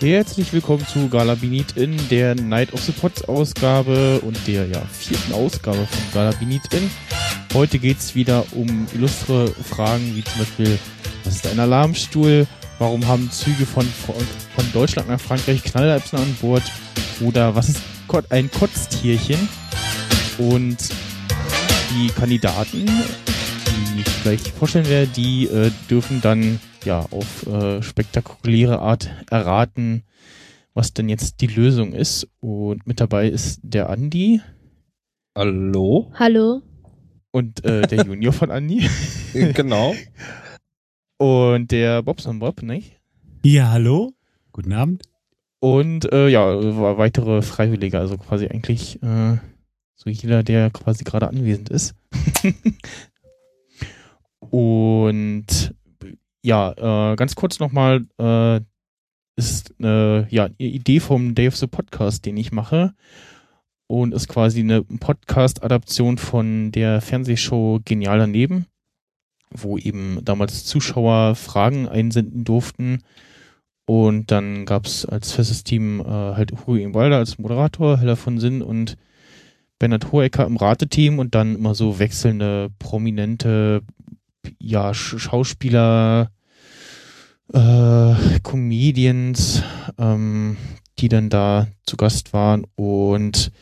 Herzlich willkommen zu Galabinit in der Night of the Pots Ausgabe und der ja, vierten Ausgabe von Galabinit in. Heute geht's wieder um illustre Fragen wie zum Beispiel, was ist ein Alarmstuhl? Warum haben Züge von, von Deutschland nach Frankreich Knallerbsen an Bord? Oder was ist ein Kotztierchen? Und die Kandidaten, die ich gleich vorstellen werde, die äh, dürfen dann ja auf äh, spektakuläre Art erraten, was denn jetzt die Lösung ist. Und mit dabei ist der Andi. Hallo. Hallo. Und äh, der Junior von Andi. genau. Und der Bobson Bob, nicht? Ja, hallo. Guten Abend. Und äh, ja, weitere Freiwillige, also quasi eigentlich äh, so jeder, der quasi gerade anwesend ist. Und ja, äh, ganz kurz nochmal, äh, ist eine ja, Idee vom Day of the Podcast, den ich mache. Und ist quasi eine Podcast-Adaption von der Fernsehshow Genial daneben, wo eben damals Zuschauer Fragen einsenden durften. Und dann gab es als festes Team äh, halt Hugo Walder als Moderator, Heller von Sinn und Bernhard Hohecker im Rateteam und dann immer so wechselnde prominente ja, Schauspieler, äh, Comedians, ähm, die dann da zu Gast waren. Und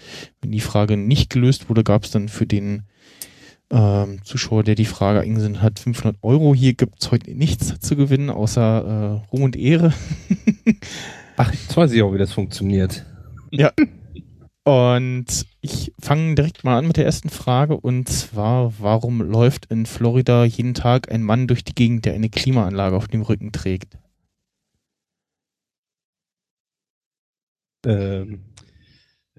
wenn die Frage nicht gelöst wurde, gab es dann für den ähm, Zuschauer, der die Frage eingesendet hat, 500 Euro. Hier gibt es heute nichts zu gewinnen, außer äh, Ruhm und Ehre. Ach, jetzt weiß ich auch, wie das funktioniert. Ja. Und ich fange direkt mal an mit der ersten Frage und zwar, warum läuft in Florida jeden Tag ein Mann durch die Gegend, der eine Klimaanlage auf dem Rücken trägt? Ähm,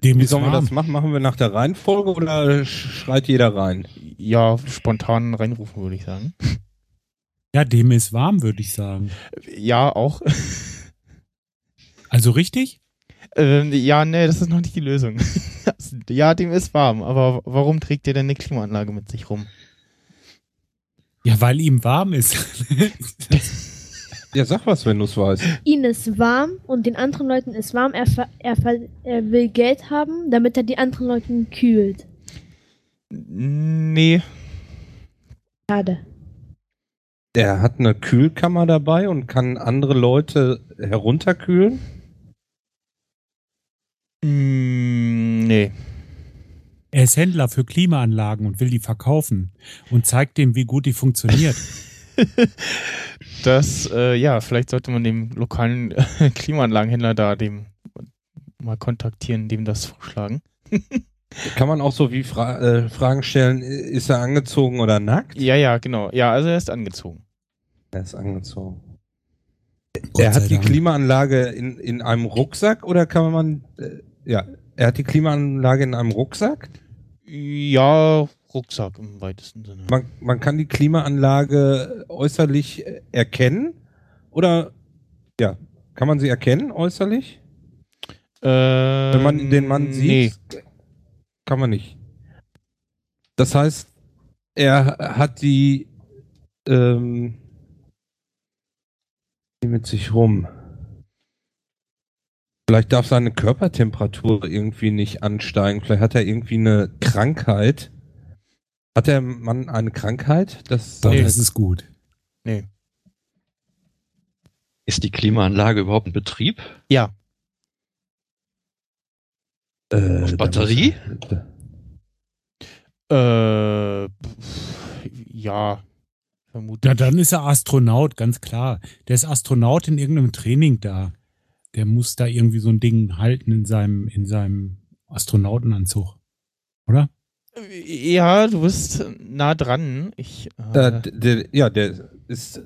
Dem Wie sollen wir das machen? Machen wir nach der Reihenfolge oder schreit jeder rein? Ja, spontan reinrufen würde ich sagen. Ja, dem ist warm, würde ich sagen. Ja, auch. Also richtig? Ähm, ja, nee, das ist noch nicht die Lösung. ja, dem ist warm, aber warum trägt ihr denn eine Klimaanlage mit sich rum? Ja, weil ihm warm ist. ja, sag was, wenn du es weißt. Ihnen ist warm und den anderen Leuten ist warm. Er, er, er will Geld haben, damit er die anderen Leute kühlt. Nee. Schade. Er hat eine Kühlkammer dabei und kann andere Leute herunterkühlen? Nee. Er ist Händler für Klimaanlagen und will die verkaufen und zeigt dem, wie gut die funktioniert. das, äh, ja, vielleicht sollte man dem lokalen äh, Klimaanlagenhändler da dem mal kontaktieren, dem das vorschlagen. Kann man auch so wie Fra äh, Fragen stellen, ist er angezogen oder nackt? Ja, ja, genau. Ja, also er ist angezogen. Er ist angezogen. Gott er hat die Klimaanlage in, in einem Rucksack oder kann man äh, ja, er hat die Klimaanlage in einem Rucksack? Ja, Rucksack im weitesten Sinne. Man, man kann die Klimaanlage äußerlich erkennen? Oder ja, kann man sie erkennen äußerlich? Ähm, Wenn man den Mann sieht, nee. kann man nicht. Das heißt, er hat die ähm, mit sich rum. Vielleicht darf seine Körpertemperatur irgendwie nicht ansteigen. Vielleicht hat er irgendwie eine Krankheit. Hat der Mann eine Krankheit? Das, nee. das ist gut. Nee. Ist die Klimaanlage überhaupt in Betrieb? Ja. Äh, Auf Batterie? Äh, ja. Vermutlich. Ja, dann ist er Astronaut, ganz klar. Der ist Astronaut in irgendeinem Training da der muss da irgendwie so ein Ding halten in seinem, in seinem Astronautenanzug. Oder? Ja, du bist nah dran. Ich, äh der, der, ja, der ist.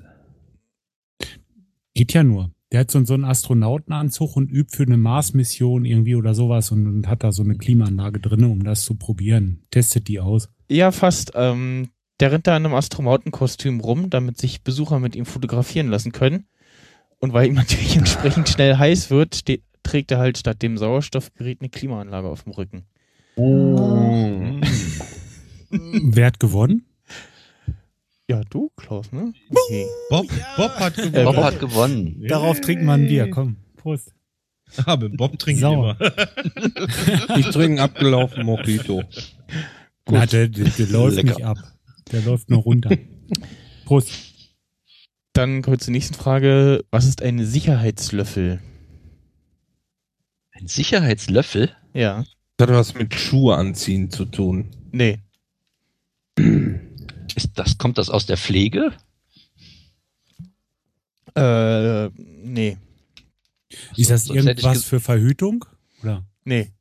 Geht ja nur. Der hat so, so einen Astronautenanzug und übt für eine Mars-Mission irgendwie oder sowas und, und, hat da so eine Klimaanlage drin, um das zu probieren. Testet die aus. Ja, fast. Ähm, der rennt da in einem Astronautenkostüm rum, damit sich Besucher mit ihm fotografieren lassen können. Und weil ihm natürlich entsprechend schnell heiß wird, steht, trägt er halt statt dem Sauerstoffgerät eine Klimaanlage auf dem Rücken. Oh. Wer hat gewonnen? Ja, du, Klaus, ne? Okay. Bob, Bob, hat gewonnen. Bob hat gewonnen. Darauf trinken wir ein Bier, komm. Prost. Mit Bob trinke ich immer. ich trinke abgelaufen Mojito. Gut. Na, der, der, der läuft Lecker. nicht ab. Der läuft nur runter. Prost. Dann kommen wir zur nächsten Frage. Was ist ein Sicherheitslöffel? Ein Sicherheitslöffel? Ja. Das hat was mit Schuhe anziehen zu tun. Nee. Ist das, kommt das aus der Pflege? Äh, nee. Ist das Sonst irgendwas für Verhütung? Oder? Nee.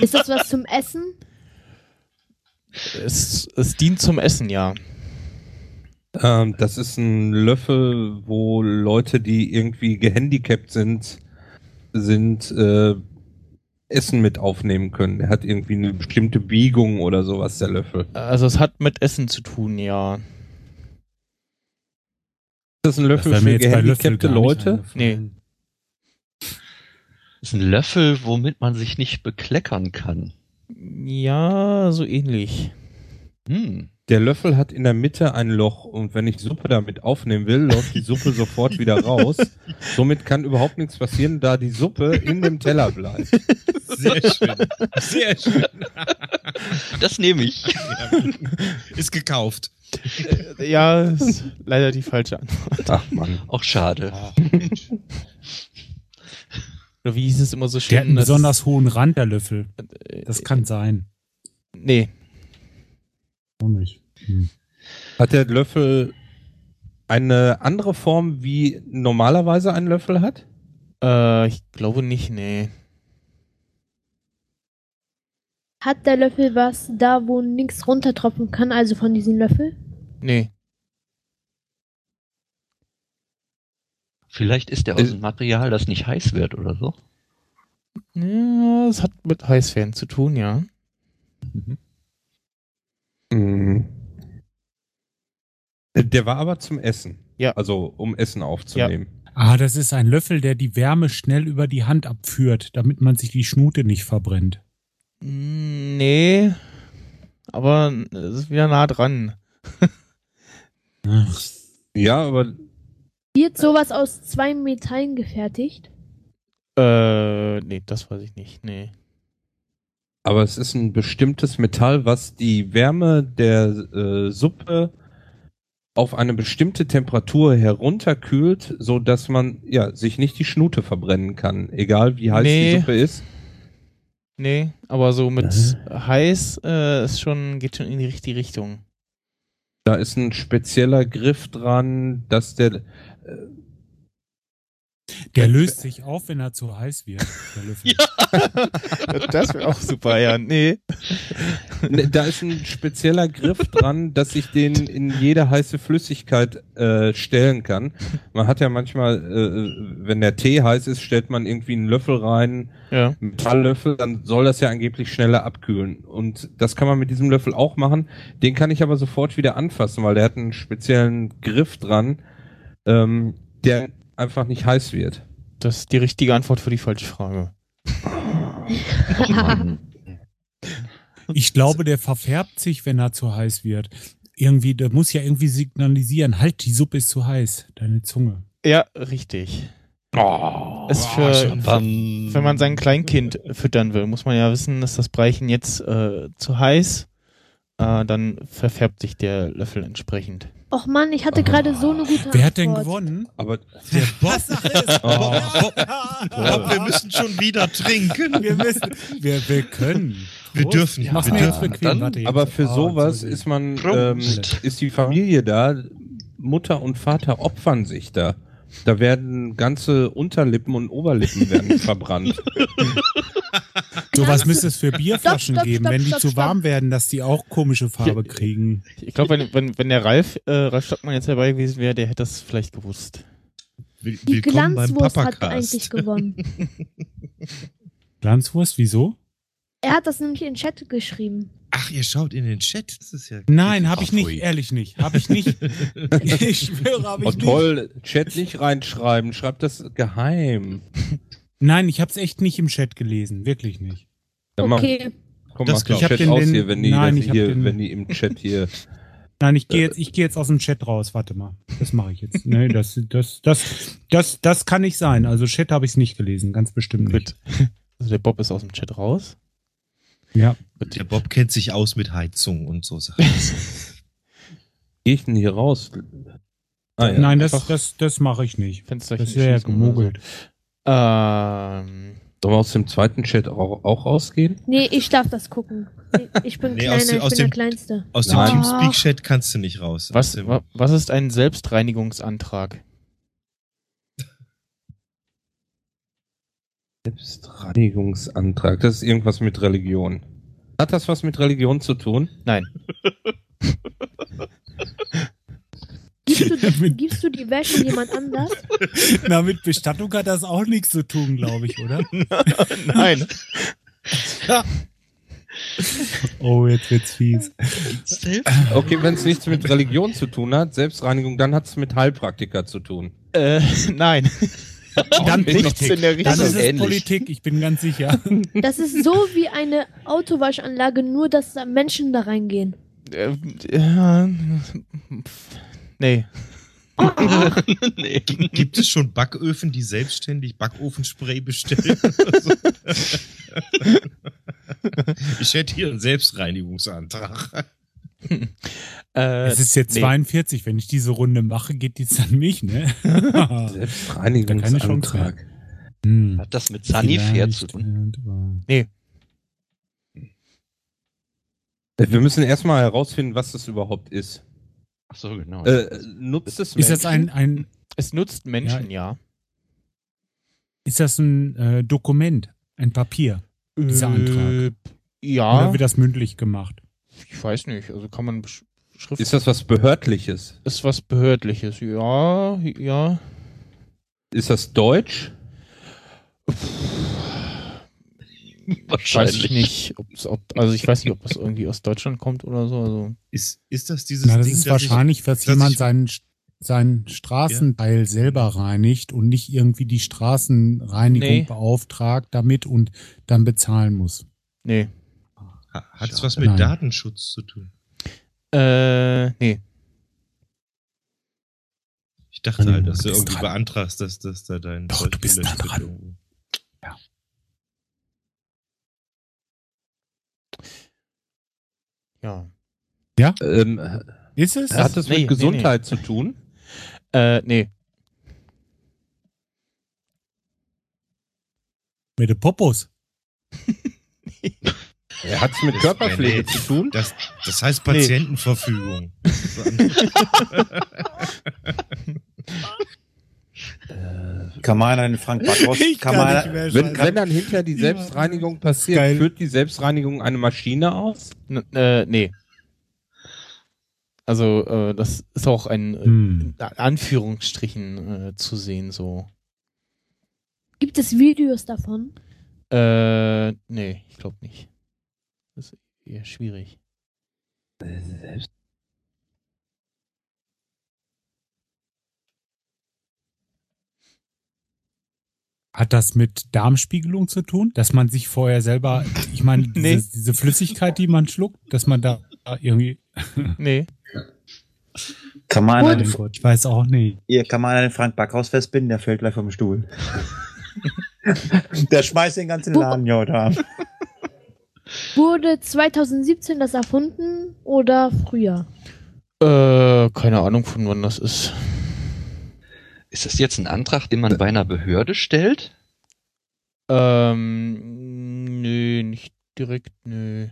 Ist das was zum Essen? Es, es dient zum Essen, ja. Ähm, das ist ein Löffel, wo Leute, die irgendwie gehandicapt sind, sind äh, Essen mit aufnehmen können. Der hat irgendwie eine bestimmte Biegung oder sowas, der Löffel. Also es hat mit Essen zu tun, ja. Ist das ein Löffel das für gehandicapte Leute? Nee. Das ist ein Löffel, womit man sich nicht bekleckern kann. Ja, so ähnlich. Hm. Der Löffel hat in der Mitte ein Loch und wenn ich Suppe damit aufnehmen will, läuft die Suppe sofort wieder raus. Somit kann überhaupt nichts passieren, da die Suppe in dem Teller bleibt. Sehr schön. Sehr schön. Das nehme ich. Ist gekauft. Äh, ja, ist leider die falsche Antwort. Ach man. Auch schade. Ach, Oder wie hieß es immer so schön? Der hat einen besonders hohen Rand, der Löffel. Äh, das kann sein. Nee. Warum nicht? Hm. Hat der Löffel eine andere Form, wie normalerweise ein Löffel hat? Äh, ich glaube nicht, nee. Hat der Löffel was da, wo nichts runtertropfen kann, also von diesem Löffel? Nee. Vielleicht ist der aus dem Material, das nicht heiß wird oder so. Ja, es hat mit Heißfern zu tun, ja. Mhm. Mhm. Der war aber zum Essen. Ja. Also um Essen aufzunehmen. Ja. Ah, das ist ein Löffel, der die Wärme schnell über die Hand abführt, damit man sich die Schnute nicht verbrennt. Mm, nee. Aber es ist wieder nah dran. ja, aber wird sowas aus zwei Metallen gefertigt? Äh, nee, das weiß ich nicht. Nee. Aber es ist ein bestimmtes Metall, was die Wärme der äh, Suppe auf eine bestimmte Temperatur herunterkühlt, so dass man ja sich nicht die Schnute verbrennen kann, egal wie heiß nee. die Suppe ist. Nee, aber so mit äh? heiß äh, ist schon geht schon in die richtige Richtung. Da ist ein spezieller Griff dran, dass der der löst sich auf, wenn er zu heiß wird. ja. das wäre auch super, ja. Nee. Ne, da ist ein spezieller Griff dran, dass ich den in jede heiße Flüssigkeit äh, stellen kann. Man hat ja manchmal, äh, wenn der Tee heiß ist, stellt man irgendwie einen Löffel rein, ja. Metalllöffel, dann soll das ja angeblich schneller abkühlen. Und das kann man mit diesem Löffel auch machen. Den kann ich aber sofort wieder anfassen, weil der hat einen speziellen Griff dran ähm, der einfach nicht heiß wird. Das ist die richtige Antwort für die falsche Frage. ich glaube, der verfärbt sich, wenn er zu heiß wird. Irgendwie, der muss ja irgendwie signalisieren, halt, die Suppe ist zu heiß, deine Zunge. Ja, richtig. Oh, ist für, für, wenn man sein Kleinkind füttern will, muss man ja wissen, dass das Breichen jetzt äh, zu heiß, äh, dann verfärbt sich der Löffel entsprechend. Och Mann, ich hatte gerade so eine gute Wer hat denn gewonnen? Aber der Bob. ist, oh. Bob, Bob, wir müssen schon wieder trinken. Wir müssen, wir, wir können. Wir Prost. dürfen. Ja, wir dürfen. Bequem, Dann, aber für oh, sowas ist man, ähm, ist die Familie da, Mutter und Vater opfern sich da. Da werden ganze Unterlippen und Oberlippen werden verbrannt. Sowas müsste es für Bierflaschen stopp, stopp, geben, stopp, wenn die zu warm werden, dass die auch komische Farbe kriegen. Ich glaube, wenn, wenn, wenn der Ralf, äh, Ralf Stockmann jetzt dabei gewesen wäre, der hätte das vielleicht gewusst. Die Glanzwurst hat eigentlich gewonnen. Glanzwurst, wieso? Er hat das nämlich in den Chat geschrieben. Ach, ihr schaut in den Chat. Das ist ja Nein, habe ich nicht, ehrlich nicht. Habe ich nicht. ich schwöre, habe ich oh, nicht. toll, Chat nicht reinschreiben. Schreibt das geheim. Nein, ich habe es echt nicht im Chat gelesen. Wirklich nicht. Ja, okay. Komm, das, mach den Chat aus hier, wenn die, nein, hier, wenn die im Chat hier Nein, ich gehe jetzt, ich gehe jetzt aus dem Chat raus. Warte mal, das mache ich jetzt. Nee, das, das, das, das, das kann nicht sein. Also Chat habe ich es nicht gelesen, ganz bestimmt nicht. Gut. Also der Bob ist aus dem Chat raus. Ja. Der Bob kennt sich aus mit Heizung und so Sachen. Gehe ich denn hier raus? Ah, ja. Nein, das, das, das mache ich nicht. Fensterchen Das wäre ja oder so. gemogelt. Ähm, Sollen wir aus dem zweiten Chat auch, auch rausgehen? Nee, ich darf das gucken. Ich bin Nee, kleiner, aus dem- ich aus bin der dem- Kleinste. Aus dem. Teamspeak-Chat kannst du nicht raus. Aus was, was ist ein Selbstreinigungsantrag? Selbstreinigungsantrag. Das ist irgendwas mit Religion. Hat das was mit Religion zu tun? Nein. Gibst du, die, gibst du die Wäsche jemand anders? Na, mit Bestattung hat das auch nichts zu tun, glaube ich, oder? Nein. Oh, jetzt wird's fies. Okay, wenn es nichts mit Religion zu tun hat, Selbstreinigung, dann hat es mit Heilpraktiker zu tun. Äh, nein. Dann Nichts in der Dann Richtung. ist es ähnlich. Politik, ich bin ganz sicher. Das ist so wie eine Autowaschanlage, nur dass da Menschen da reingehen. Äh, äh, nee. nee. Gibt es schon Backöfen, die selbstständig Backofenspray bestellen? ich hätte hier einen Selbstreinigungsantrag. Äh, Es ist jetzt nee. 42, wenn ich diese Runde mache, geht dies an mich, ne? Selbstreinigungsantrag. Hm. Hat das mit Sanifair zu tun? tun? Äh, Wir müssen erstmal herausfinden, was das überhaupt ist. Ach so, genau. Äh, nutzt es Ist das ein, Menschen? ein, Es nutzt Menschen, ja. ist das ein äh, Dokument, ein Papier? Dieser Antrag. Äh, Oder ja, wird das mündlich gemacht? Ich weiß nicht. Also kann man Schrift Ist das was Behördliches? ist was behördliches. Ja, ja. Ist das Deutsch? Weiß ich nicht, ob's, ob also ich weiß nicht, ob das irgendwie aus Deutschland kommt oder so. Also Ist, ist das dieses Na, das Ding, ist wahrscheinlich, dass dass jemand ich- seinen, seinen Straßenteil selber reinigt und nicht irgendwie die Straßenreinigung Nee. beauftragt damit und dann bezahlen muss. nee. Hat es was mit Nein. Datenschutz zu tun? Äh, nee. Ich dachte Hm, halt, dass du du irgendwie dran. beantragst, dass, dass da dein Doch, Zeug du bist da dran. irgendwo. Ja. Ähm, Ist es? hat das Nee, nee, mit Gesundheit zu tun? Äh, nee. Mit den Popos. Hat es mit Das- Körperpflege zu tun? Das, das heißt Patientenverfügung. Kann man einen Frank Backhaus, kann man, Wenn, wenn dann hinterher die. Selbstreinigung passiert, Geil. führt die Selbstreinigung eine Maschine aus? N äh, nee. Also, äh, das ist auch ein äh, Hm. in Anführungsstrichen äh, zu sehen, so. Gibt es Videos davon? Äh, nee, ich glaube nicht. Schwierig. Hat das mit Darmspiegelung zu tun? Dass man sich vorher selber, ich meine, diese, Nee. diese Flüssigkeit, die man schluckt, dass man da irgendwie, Nee. kann man einen, Gott, ich weiß auch nicht. hier kann man einen Frank Backhaus festbinden, der fällt gleich vom Stuhl. der schmeißt den ganzen Laden, ja, da. Wurde 2017 das erfunden oder früher? Äh, keine Ahnung, von wann das ist. Ist das jetzt ein Antrag, den man bei einer Behörde stellt? Ähm, nö, nicht direkt, nö.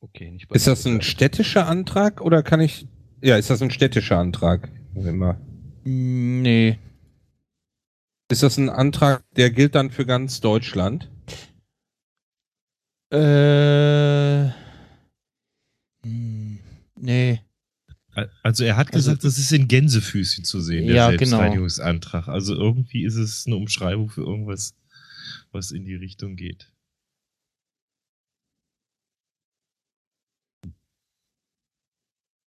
Okay, nicht bei Ist das ein städtischer Antrag oder kann ich. Ja, ist das ein städtischer Antrag? Immer. Nee. Ist das ein Antrag, der gilt dann für ganz Deutschland? Äh, hm, nee. Also er hat gesagt, das ist in Gänsefüßchen zu sehen, der Ja, genau. Selbstreinigungsantrag. Also irgendwie ist es eine Umschreibung für irgendwas, was in die Richtung geht.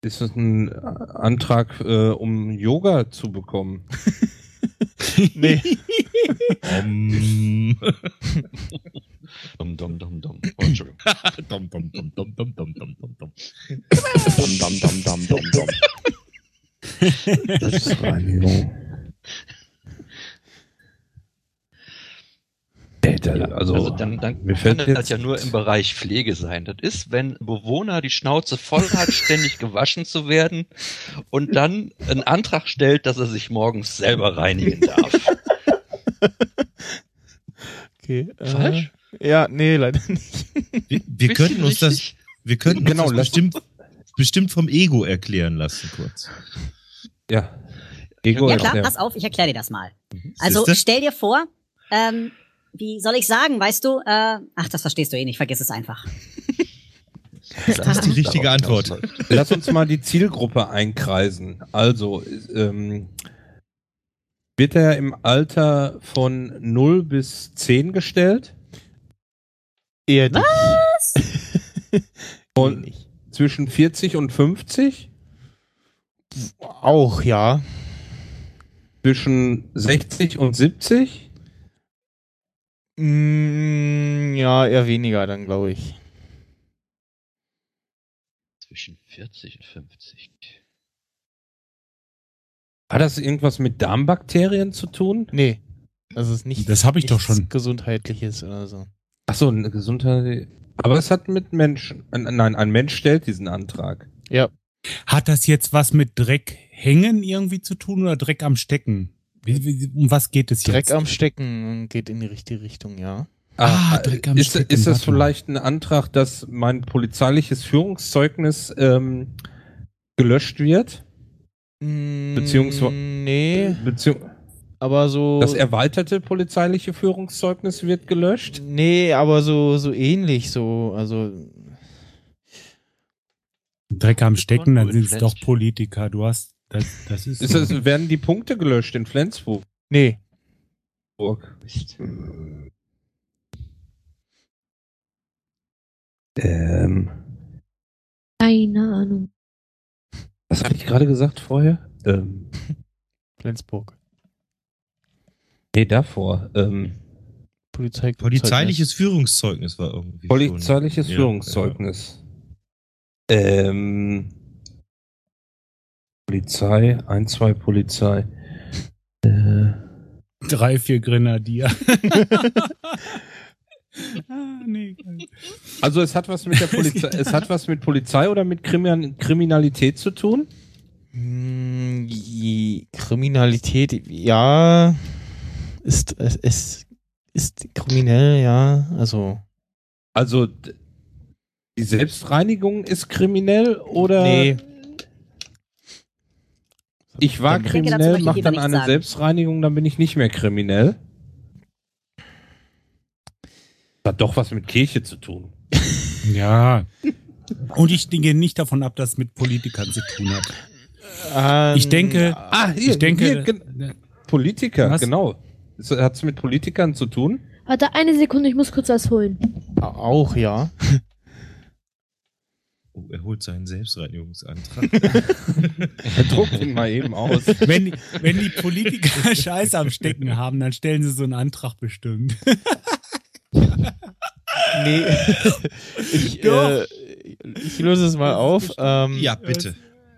Ist das ein Antrag, äh, um Yoga zu bekommen? Nee. Um, Dum, dum, dum, dum. Oh, Entschuldigung. dum, dum, dum, dum, dum, dum, dum, dum, dum. Dum, dum, dum, dum, dum, dum. Selbstreinigung. Alter, also, Also dann, dann mir kann fällt das ja nur im Bereich Pflege sein. Das ist, wenn ein Bewohner die Schnauze voll hat, ständig gewaschen zu werden und dann einen Antrag stellt, dass er sich morgens selber reinigen darf. Okay. Äh, Falsch? Ja, nee, leider nicht. Wir, wir könnten uns das, richtig? wir könnten Genau, uns das lass- bestimmt, bestimmt vom Ego erklären lassen kurz. ja. Ego Ja klar, pass auf, ich erkläre dir das mal. Also Siehste? stell dir vor, ähm, wie soll ich sagen, weißt du, äh, ach, das verstehst du eh nicht, vergiss es einfach. Das ist die richtige Antwort. Lass uns mal die Zielgruppe einkreisen. Also, ähm, wird er im Alter von 0 bis 10 gestellt? Eher nicht. Und nicht. zwischen 40 und 50? Auch, ja. Zwischen 60 und 70? Mm, ja, eher weniger dann, glaube ich. Zwischen 40 und 50. Hat das irgendwas mit Darmbakterien zu tun? Nee. Also es ist nicht. Das hab ich doch nichts schon. Gesundheitliches oder so. Achso, eine Gesundheit. Aber es hat mit Menschen. ein- Nein, ein Mensch stellt diesen Antrag. Ja. Hat das jetzt was mit Dreck hängen irgendwie zu tun oder Dreck am Stecken? Wie, wie, um was geht es Dreck jetzt? am Stecken geht in die richtige Richtung, ja. Ah, Dreck am ist, Stecken, ist das vielleicht ein Antrag, dass mein polizeiliches Führungszeugnis ähm, gelöscht wird? Beziehungsweise- Mm, Nee, Beziehung aber so. das erweiterte polizeiliche Führungszeugnis wird gelöscht? Nee, aber so, so ähnlich, so, also. Dreck am Stecken, dann sind in es doch. Politiker. Du hast, das, das ist. Ist das, werden die Punkte gelöscht in Flensburg? Nee. Ähm, Keine Ahnung. was hatte ich gerade gesagt vorher? Ähm, Flensburg. nee, davor. Ähm, Polizei Polizeiliches Führungszeugnis war irgendwie. polizeiliches schon- Ja, Führungszeugnis. Ähm, Polizei, ein, zwei Polizei. Äh, Drei, vier Grenadier. ah, nee. also es hat was mit der Polizei, es hat was mit Polizei oder mit Krimin Kriminalität zu tun? Hm, die Kriminalität, ja, ist, es ist, ist kriminell, ja, also, Also die Selbstreinigung ist kriminell oder nee. Ich war Ich denke, kriminell, ich mache dann eine sagen. Selbstreinigung, dann bin ich nicht mehr kriminell. Hat doch was mit Kirche zu tun. Ja. Und ich denke nicht davon ab, dass es mit Politikern zu tun hat. Ähm, Ich denke, Ah, hier, ich denke, hier, gen- Politiker, Was? genau. Hat es mit Politikern zu tun? Warte, eine Sekunde, ich muss kurz was holen. auch, ja. Oh, er holt seinen Selbstreinigungsantrag. Er druckt ihn mal eben aus. wenn, die- wenn die Politiker Scheiß am Stecken haben, dann stellen sie so einen Antrag bestimmt. Nee. ich, äh, ich löse es mal auf. Ähm, ja, bitte.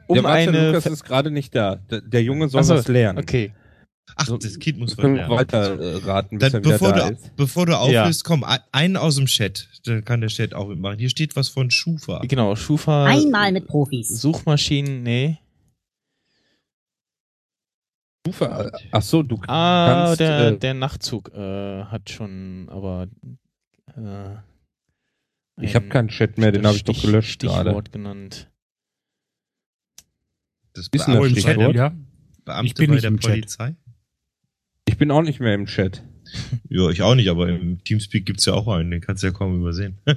um der Martin eine. Lukas ist gerade nicht da. Der, der Junge soll Ach so, was lernen. Okay. Ach, So, das Kind muss Können wir weiter äh, raten, bis Dann, er bevor, da du, ist. bevor du auflöst, komm, ein- einen aus dem Chat. Dann kann der Chat auch mitmachen. Hier steht was von Schufa. Genau, Schufa. Einmal mit Profis. Suchmaschinen, nee. Stufe, ach so, du Ah, kannst, der, äh, der Nachtzug äh, hat schon, aber. Äh, Ich habe ein keinen Chat mehr, den habe ich doch Stich- gelöscht Stichwort gerade. genannt. Das Ist ein Stichwort. Chat, ja? Beamte Ich bin bei nicht der im Chat. Ich bin auch nicht mehr im Chat. Ja, ich auch nicht, aber im Teamspeak gibt's ja auch einen, den kannst du ja kaum übersehen.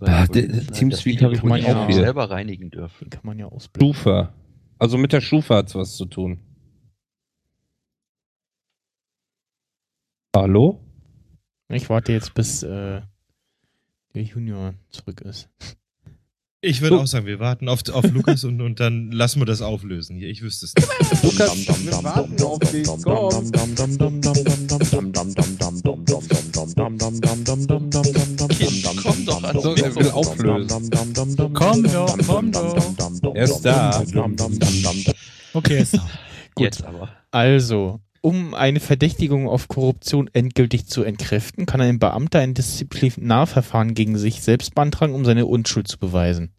Ah, der Teamspeak habe ich mal auch hier. selber reinigen dürfen. Kann man ja ausblenden. Schufa. Also mit der Schufa hat's was zu tun. Hallo? Ich warte jetzt, bis äh, der Junior zurück ist. Ich würde So. auch sagen, wir warten auf, auf Lukas und, und dann lassen wir das auflösen hier. Ich wüsste es nicht. Lukas, wir warten auf dich. Komm. Komm doch So, er will auflösen. Komm doch, komm doch. Er ist da. Okay, ist da. Jetzt aber. Also, um eine Verdächtigung auf Korruption endgültig zu entkräften, kann ein Beamter ein Disziplinarverfahren gegen sich selbst beantragen, um seine Unschuld zu beweisen.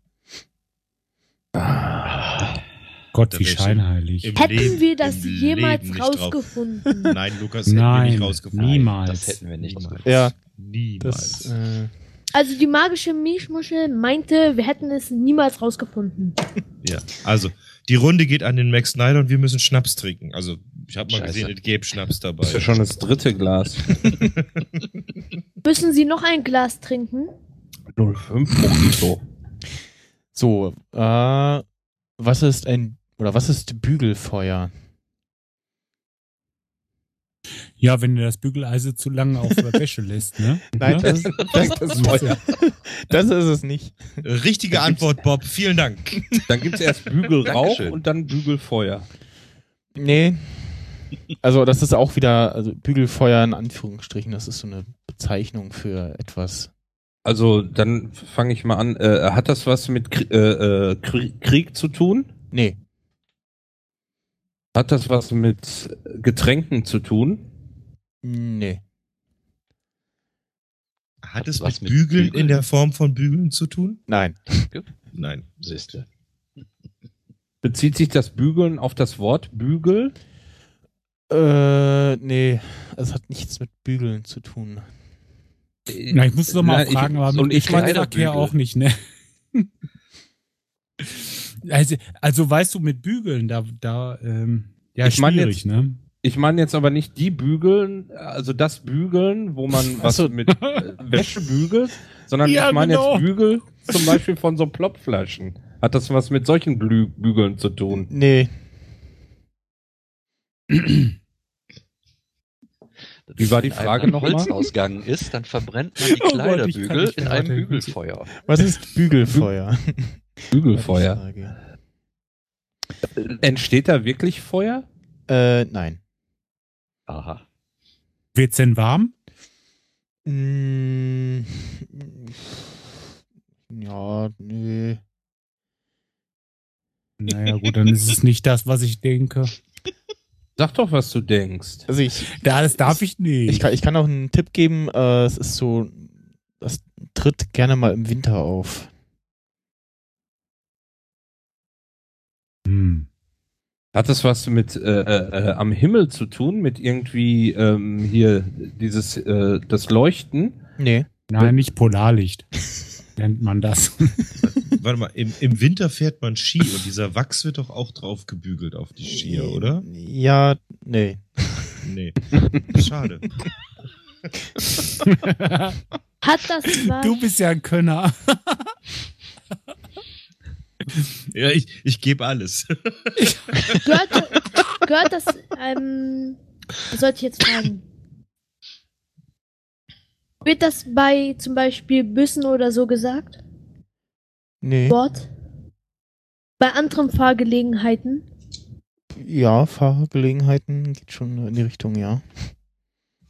Gott, Da wie scheinheilig. Hätten Leben- wir das jemals nicht drauf. rausgefunden? Nein, Lukas, hätten wir Nein, nicht rausgefunden. niemals. Das hätten wir nicht. Niemals. Ja, Niemals. Das, äh, Also die magische Milchmuschel meinte, wir hätten es niemals rausgefunden. Ja, also die Runde geht an den Max Snyder und wir müssen Schnaps trinken. Also ich habe mal Scheiße. gesehen, es gäbe Schnaps dabei. Das ist ja schon das dritte Glas. Müssen Sie noch ein Glas trinken? 05 Mojito. so, äh, was ist ein, oder was ist Bügelfeuer? Ja, wenn du das Bügeleisen zu lange auf der Wäsche lässt, ne? Nein, Ne? das, das, das, Ja. das ist es nicht. Richtige Antwort, Bob. Vielen Dank. Dann gibt's erst Bügelrauch Dankeschön. und dann Bügelfeuer. Nee. Also, das ist auch wieder, also Bügelfeuer in Anführungsstrichen, das ist so eine Bezeichnung für etwas. Also dann fange ich mal an. Äh, hat das was mit Krie äh, äh, Krie Krieg zu tun? Nee. Hat das was mit Getränken zu tun? Nee. Hat es was mit mit Bügeln, Bügeln? in der Form von Bügeln zu tun? Nein. Nein. Siehste. Bezieht sich das Bügeln auf das Wort Bügel? Äh, nee. Es hat nichts mit Bügeln zu tun. Na, ich muss doch mal ich- fragen, aber und mit ich Bügel. auch nicht, ne? also, also weißt du, mit Bügeln, da, da, ähm, ja, Ich schwierig, jetzt- ne? Ich meine jetzt aber nicht die Bügeln, also das Bügeln, wo man was so. mit äh, Wäsche bügelt, sondern Ja, ich meine genau. jetzt Bügel zum Beispiel von so Plopflaschen. Hat das was mit solchen Blü Bügeln zu tun? Nee. Wie war die Wenn Frage ein noch mal? Holz ausgegangen ist, dann verbrennt man die Oh Kleiderbügel nicht in einem. Bügelfeuer. Was ist Bügelfeuer? Bügelfeuer. Entsteht da wirklich Feuer? Äh, nein. Aha. Wird's denn warm? Mm, ja, nee. Naja, gut, dann ist es nicht das, was ich denke. Sag doch, was du denkst. Also ich, Ja, das darf ich nicht. ich, kann, ich kann auch einen Tipp geben. Äh, es ist so, das tritt gerne mal im Winter auf. Hm. Hat das was mit äh, äh, äh, am Himmel zu tun? Mit irgendwie ähm, hier dieses äh, das Leuchten? Nee. Nein, nicht Polarlicht. Nennt man das. Warte mal, im, im Winter fährt man Ski und dieser Wachs wird doch auch drauf gebügelt auf die Skier, oder? Ja, nee. Nee. Schade. Hat das was? du bist ja ein Könner. Ja, ich, ich gebe alles. Gehört, gehört das, ähm, was sollte ich jetzt fragen? Wird das bei zum Beispiel Büssen oder so gesagt? Nee. Wort? Bei anderen Fahrgelegenheiten? Ja, Fahrgelegenheiten geht schon in die Richtung, ja.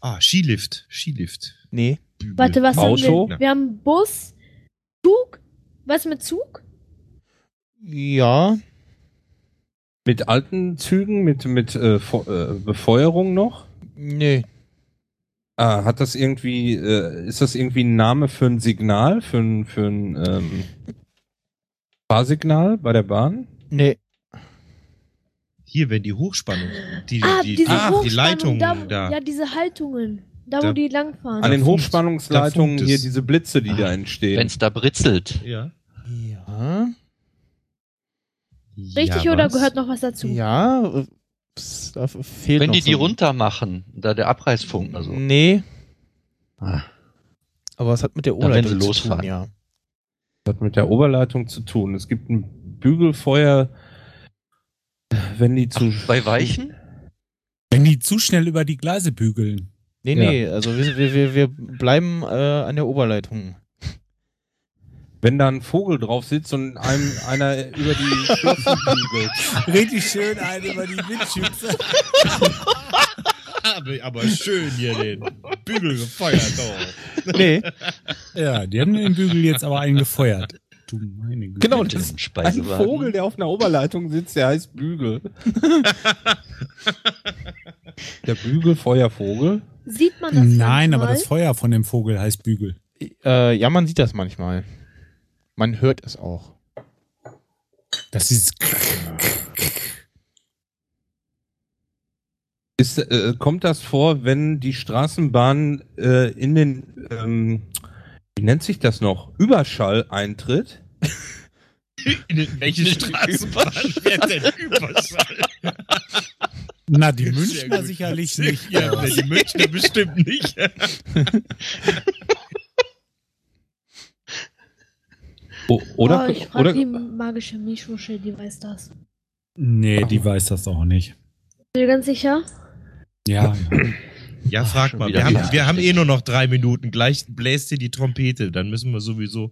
Ah, Skilift. Skilift. Nee. Bügel. Warte, was Auto? haben wir? Wir haben Bus, Zug, was mit Zug? Ja, Mit alten Zügen, mit mit äh, äh, Befeuerung noch? nee. Ah, hat das irgendwie, äh, ist das irgendwie ein Name für ein Signal, für ein, für ein ähm, Fahrsignal bei der Bahn? Nee. Hier, wenn die Hochspannung, die, Ah, die, diese die, die Hochspannung, Leitungen da, da. Ja, diese Haltungen. Da, wo Da- die langfahren. An den funkt- Hochspannungsleitungen da hier es. diese Blitze, die da Wenn entstehen. es da britzelt. Ja. Ja. Richtig ja, oder was? gehört noch was dazu? Ja. äh, es- Da fehlt Wenn noch die die so ein- runter machen, da der Abreißfunk, also. Nee. Ah. Aber es hat mit der Da sie zu tun, losfahren. ja. Das hat mit der Oberleitung zu tun. Es gibt ein Bügelfeuer, wenn die zu. Bei Weichen? Wenn die zu schnell über die Gleise bügeln. Nee, Ja. nee, also wir, wir, wir, bleiben äh, an der Oberleitung. Wenn da ein Vogel drauf sitzt und einem einer über die Schlossen bügelt. Richtig schön ein über die Windschütze. Aber, aber schön hier den. Bügel gefeuert. Oh. Nee, Ja, die haben den Bügel jetzt aber einen gefeuert. Du meine Güte. Genau, das ist ein. Vogel, der auf einer Oberleitung sitzt, der heißt Bügel. der Bügelfeuervogel. Sieht man das Nein, aber manchmal? das Feuer von dem Vogel heißt Bügel. äh, ja, man sieht das manchmal. Man hört es auch. Das ist. Ist, äh, kommt das vor, wenn die Straßenbahn äh, in den, ähm, wie nennt sich das noch, Überschall eintritt? In welche Straßenbahn fährt denn Überschall? Na, die Münchner sicherlich nicht. Ja, aber- die Münchner bestimmt nicht. O oder? oh, ich frage oder die magische Mischwuschel, die weiß das. Nee, die weiß das auch nicht. Bin ganz sicher? Ja, ja. Ja, frag mal. Wir haben, wir haben eh nur noch drei Minuten. Gleich bläst dir die Trompete. Dann müssen wir sowieso.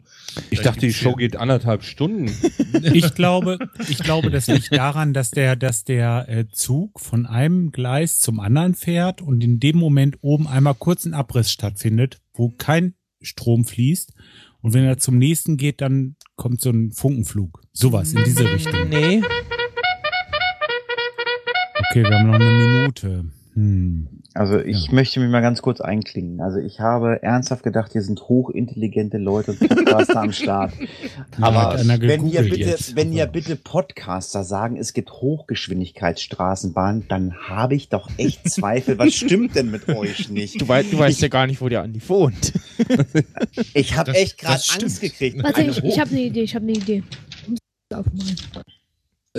ich da dachte, die Show geht anderthalb Stunden. Ich glaube, ich glaube, das liegt daran, dass der, dass der äh, Zug von einem Gleis zum anderen fährt und in dem Moment oben einmal kurz ein Abriss stattfindet, wo kein Strom fließt. Und wenn er zum nächsten geht, dann kommt so ein Funkenflug. Sowas in diese Richtung. Nee. Okay, wir haben noch eine Minute. Hm. Also ich Ja. möchte mich mal ganz kurz einklingen. Also ich habe ernsthaft gedacht, hier sind hochintelligente Leute und Podcaster am Start. Aber wenn gegoogelt bitte, jetzt. wenn hier Also, bitte Podcaster sagen, es gibt Hochgeschwindigkeitsstraßenbahn, dann habe ich doch echt Zweifel. Was stimmt denn mit euch nicht? Du, wei du weißt ja gar nicht, wo der Andi wohnt. Ich habe echt gerade. Angst gekriegt. Warte, ich, ich habe eine Idee, ich habe eine Idee. Aufmalen.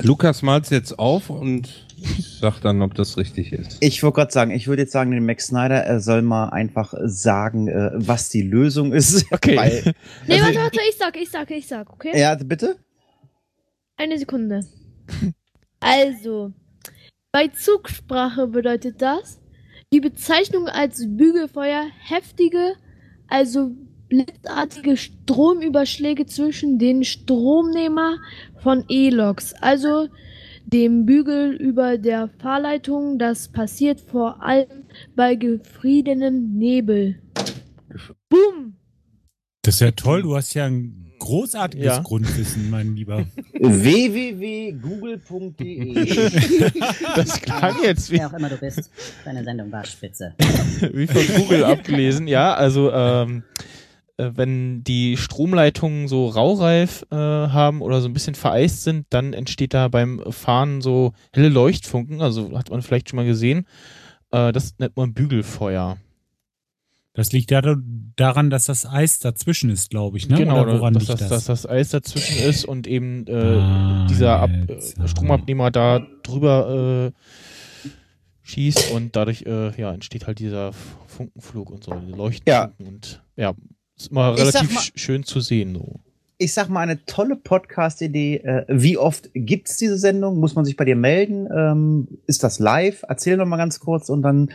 Lukas malt's jetzt auf und sagt dann, ob das richtig ist. Ich wollte gerade sagen, ich würde jetzt sagen, den Max Snyder, er soll mal einfach sagen, äh, was die Lösung ist. Okay. Weil, Nee, Also- warte, warte, ich sag, ich sag, ich sag, okay? ja, bitte? Eine Sekunde. Also, bei Zugsprache bedeutet das, die Bezeichnung als Bügelfeuer heftige, also blitzartige Stromüberschläge zwischen den Stromnehmer von E-Loks, also dem Bügel über der Fahrleitung. Das passiert vor allem bei gefriedenem Nebel. Boom! Das ist ja toll, du hast ja ein großartiges Ja. Grundwissen, mein Lieber. www.google.de Das klang jetzt wie, Wer auch immer du bist, deine Sendung war spitze. wie von Google abgelesen. Ja, also ähm, äh, wenn die Stromleitungen so raureif äh, haben oder so ein bisschen vereist sind, dann entsteht da beim Fahren so helle Leuchtfunken. Also hat man vielleicht schon mal gesehen. Äh, das nennt man Bügelfeuer. Das liegt ja daran, dass das Eis dazwischen ist, glaube ich, ne? Genau, Oder woran dass, liegt das, das? dass das Eis dazwischen ist und eben äh, Ah, dieser Ab jetzt, äh. Stromabnehmer da drüber äh, schießt und dadurch äh, ja, entsteht halt dieser Funkenflug und so, diese Leuchtfunken und ja, ist Ich sag relativ mal- sch- schön zu sehen. So. ich sag mal, eine tolle Podcast-Idee. Äh, wie oft gibt's diese Sendung? Muss man sich bei dir melden? Ähm, ist das live? Erzähl noch mal ganz kurz und dann,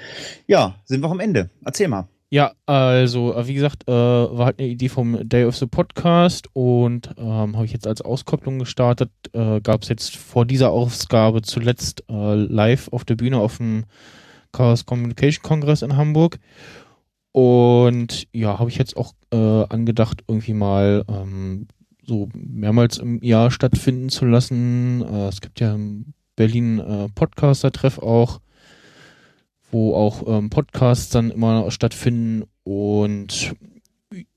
ja, sind wir auch am Ende. Erzähl mal. Ja, also äh, wie gesagt, äh, war halt eine Idee vom Day of the Podcast und ähm, habe ich jetzt als Auskopplung gestartet. Äh, Gab es jetzt vor dieser Ausgabe zuletzt äh, live auf der Bühne auf dem Chaos Communication Congress in Hamburg. Und ja, habe ich jetzt auch äh, angedacht, irgendwie mal ähm, so mehrmals im Jahr stattfinden zu lassen. Äh, es gibt ja in Berlin äh, Podcaster-Treff auch wo auch ähm, Podcasts dann immer stattfinden und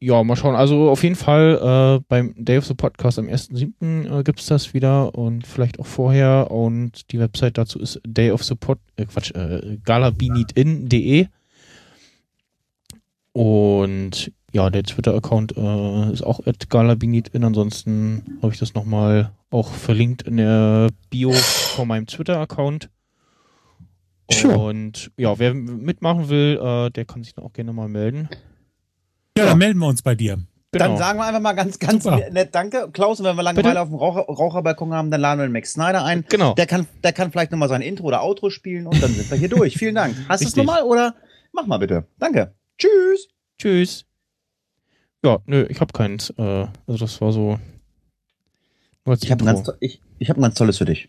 ja, mal schauen. Also auf jeden Fall äh, beim Day of the Podcast am 1.7. Äh, gibt es das wieder und vielleicht auch vorher und die Website dazu ist Day of the Pod, äh, Quatsch, äh, galabinitin.de und ja, der Twitter-Account äh, ist auch at galabinitin. Ansonsten habe ich das nochmal auch verlinkt in der Bio von meinem Twitter-Account. Sure. Und ja, wer mitmachen will, äh, der kann sich dann auch gerne mal melden. Ja, dann melden wir uns bei dir. Genau. Dann sagen wir einfach mal ganz, ganz Super. nett Danke. Klaus, und wenn wir Langeweile Bitte? auf dem Raucher, Raucherbalkon haben, dann laden wir den Max Snyder ein. Genau. Der kann, der kann vielleicht nochmal sein Intro oder Outro spielen und dann sind wir hier durch. Vielen Dank. Hast du es nochmal oder? Mach mal bitte. Danke. Tschüss. Tschüss. Ja, nö, ich habe keins. Äh, also das war so. ich habe ein, ganz ich, ich hab ein ganz tolles für dich.